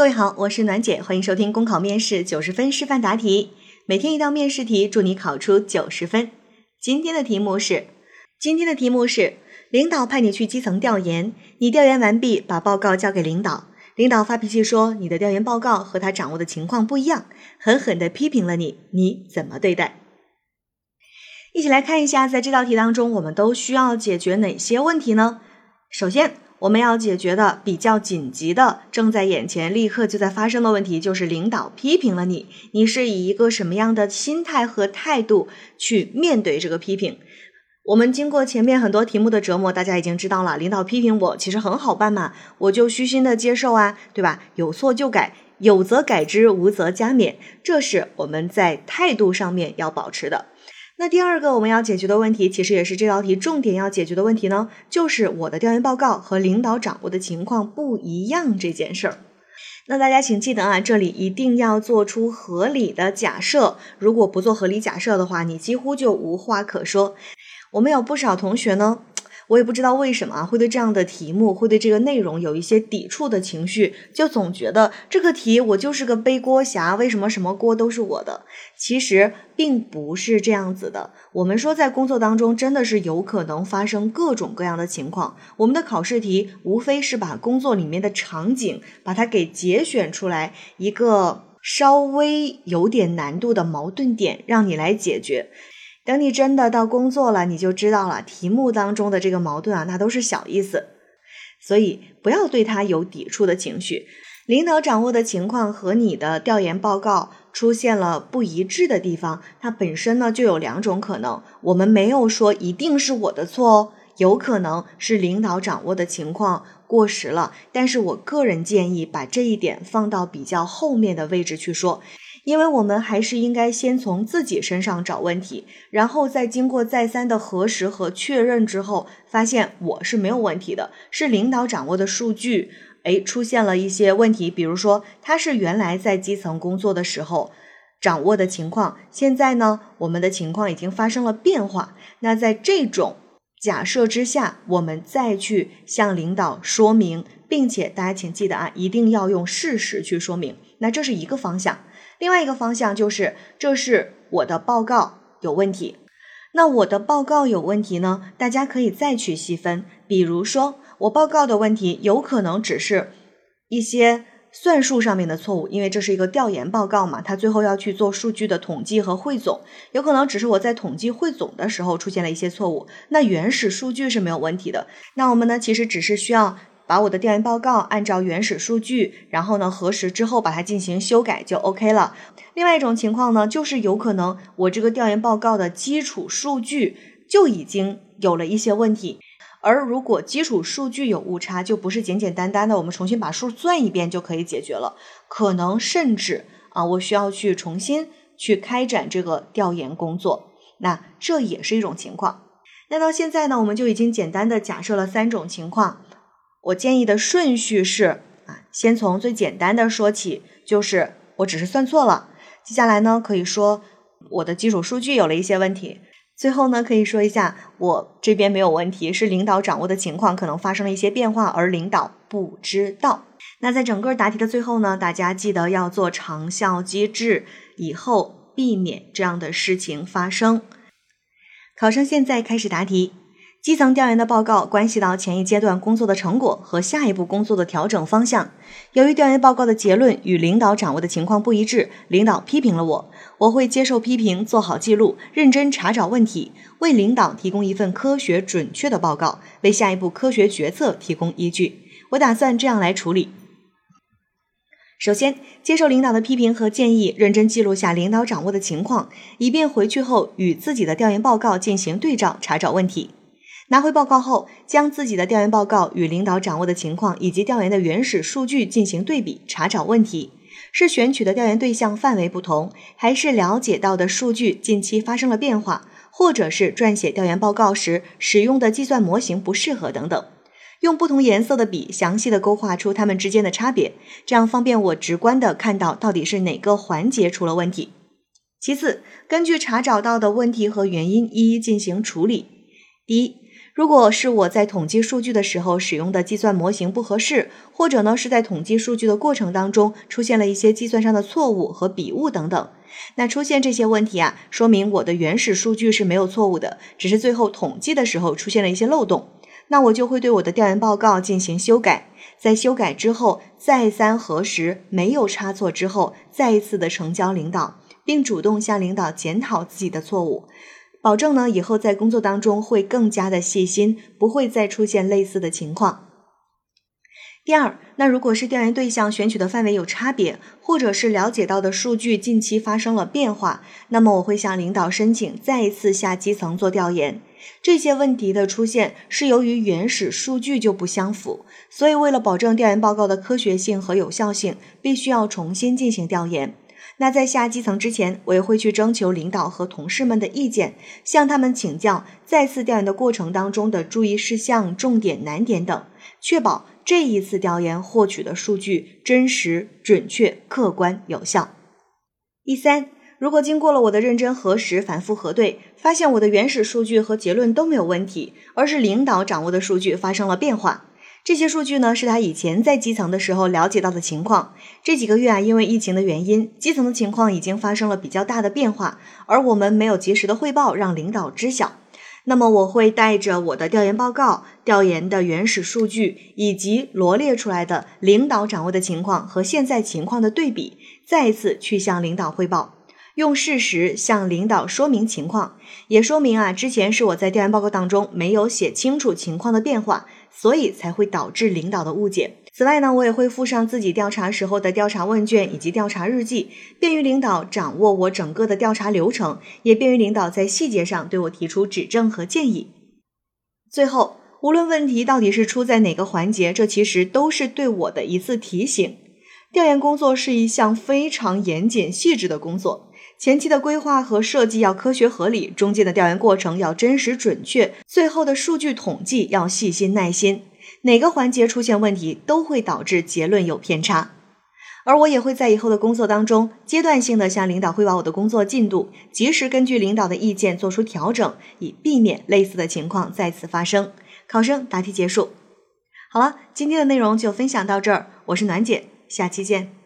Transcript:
各位好，我是暖姐，欢迎收听公考面试九十分示范答题，每天一道面试题，祝你考出九十分。今天的题目是，今天的题目是，领导派你去基层调研，你调研完毕，把报告交给领导，领导发脾气说你的调研报告和他掌握的情况不一样，狠狠地批评了你，你怎么对待？一起来看一下，在这道题当中，我们都需要解决哪些问题呢？首先，我们要解决的比较紧急的、正在眼前、立刻就在发生的问题，就是领导批评了你，你是以一个什么样的心态和态度去面对这个批评？我们经过前面很多题目的折磨，大家已经知道了，领导批评我其实很好办嘛，我就虚心的接受啊，对吧？有错就改，有则改之，无则加勉，这是我们在态度上面要保持的。那第二个我们要解决的问题，其实也是这道题重点要解决的问题呢，就是我的调研报告和领导掌握的情况不一样这件事儿。那大家请记得啊，这里一定要做出合理的假设，如果不做合理假设的话，你几乎就无话可说。我们有不少同学呢。我也不知道为什么啊，会对这样的题目，会对这个内容有一些抵触的情绪，就总觉得这个题我就是个背锅侠，为什么什么锅都是我的？其实并不是这样子的。我们说在工作当中，真的是有可能发生各种各样的情况。我们的考试题无非是把工作里面的场景，把它给节选出来，一个稍微有点难度的矛盾点，让你来解决。等你真的到工作了，你就知道了，题目当中的这个矛盾啊，那都是小意思，所以不要对他有抵触的情绪。领导掌握的情况和你的调研报告出现了不一致的地方，它本身呢就有两种可能。我们没有说一定是我的错哦，有可能是领导掌握的情况过时了。但是我个人建议把这一点放到比较后面的位置去说。因为我们还是应该先从自己身上找问题，然后再经过再三的核实和确认之后，发现我是没有问题的，是领导掌握的数据，哎，出现了一些问题，比如说他是原来在基层工作的时候掌握的情况，现在呢，我们的情况已经发生了变化。那在这种假设之下，我们再去向领导说明，并且大家请记得啊，一定要用事实去说明。那这是一个方向。另外一个方向就是，这是我的报告有问题。那我的报告有问题呢？大家可以再去细分。比如说，我报告的问题有可能只是一些算术上面的错误，因为这是一个调研报告嘛，它最后要去做数据的统计和汇总，有可能只是我在统计汇总的时候出现了一些错误。那原始数据是没有问题的。那我们呢，其实只是需要。把我的调研报告按照原始数据，然后呢核实之后把它进行修改就 OK 了。另外一种情况呢，就是有可能我这个调研报告的基础数据就已经有了一些问题，而如果基础数据有误差，就不是简简单单的我们重新把数算一遍就可以解决了，可能甚至啊我需要去重新去开展这个调研工作，那这也是一种情况。那到现在呢，我们就已经简单的假设了三种情况。我建议的顺序是啊，先从最简单的说起，就是我只是算错了。接下来呢，可以说我的基础数据有了一些问题。最后呢，可以说一下我这边没有问题，是领导掌握的情况可能发生了一些变化，而领导不知道。那在整个答题的最后呢，大家记得要做长效机制，以后避免这样的事情发生。考生现在开始答题。基层调研的报告关系到前一阶段工作的成果和下一步工作的调整方向。由于调研报告的结论与领导掌握的情况不一致，领导批评了我，我会接受批评，做好记录，认真查找问题，为领导提供一份科学准确的报告，为下一步科学决策提供依据。我打算这样来处理：首先，接受领导的批评和建议，认真记录下领导掌握的情况，以便回去后与自己的调研报告进行对照，查找问题。拿回报告后，将自己的调研报告与领导掌握的情况以及调研的原始数据进行对比，查找问题。是选取的调研对象范围不同，还是了解到的数据近期发生了变化，或者是撰写调研报告时使用的计算模型不适合等等。用不同颜色的笔详细的勾画出它们之间的差别，这样方便我直观的看到到底是哪个环节出了问题。其次，根据查找到的问题和原因一一进行处理。第一。如果是我在统计数据的时候使用的计算模型不合适，或者呢是在统计数据的过程当中出现了一些计算上的错误和笔误等等，那出现这些问题啊，说明我的原始数据是没有错误的，只是最后统计的时候出现了一些漏洞。那我就会对我的调研报告进行修改，在修改之后再三核实没有差错之后，再一次的呈交领导，并主动向领导检讨自己的错误。保证呢，以后在工作当中会更加的细心，不会再出现类似的情况。第二，那如果是调研对象选取的范围有差别，或者是了解到的数据近期发生了变化，那么我会向领导申请再一次下基层做调研。这些问题的出现是由于原始数据就不相符，所以为了保证调研报告的科学性和有效性，必须要重新进行调研。那在下基层之前，我也会去征求领导和同事们的意见，向他们请教再次调研的过程当中的注意事项、重点难点等，确保这一次调研获取的数据真实、准确、客观、有效。第三，如果经过了我的认真核实、反复核对，发现我的原始数据和结论都没有问题，而是领导掌握的数据发生了变化。这些数据呢，是他以前在基层的时候了解到的情况。这几个月啊，因为疫情的原因，基层的情况已经发生了比较大的变化，而我们没有及时的汇报，让领导知晓。那么，我会带着我的调研报告、调研的原始数据，以及罗列出来的领导掌握的情况和现在情况的对比，再一次去向领导汇报。用事实向领导说明情况，也说明啊，之前是我在调研报告当中没有写清楚情况的变化，所以才会导致领导的误解。此外呢，我也会附上自己调查时候的调查问卷以及调查日记，便于领导掌握我整个的调查流程，也便于领导在细节上对我提出指正和建议。最后，无论问题到底是出在哪个环节，这其实都是对我的一次提醒。调研工作是一项非常严谨细致的工作。前期的规划和设计要科学合理，中间的调研过程要真实准确，最后的数据统计要细心耐心。哪个环节出现问题，都会导致结论有偏差。而我也会在以后的工作当中，阶段性的向领导汇报我的工作进度，及时根据领导的意见做出调整，以避免类似的情况再次发生。考生答题结束。好了，今天的内容就分享到这儿，我是暖姐，下期见。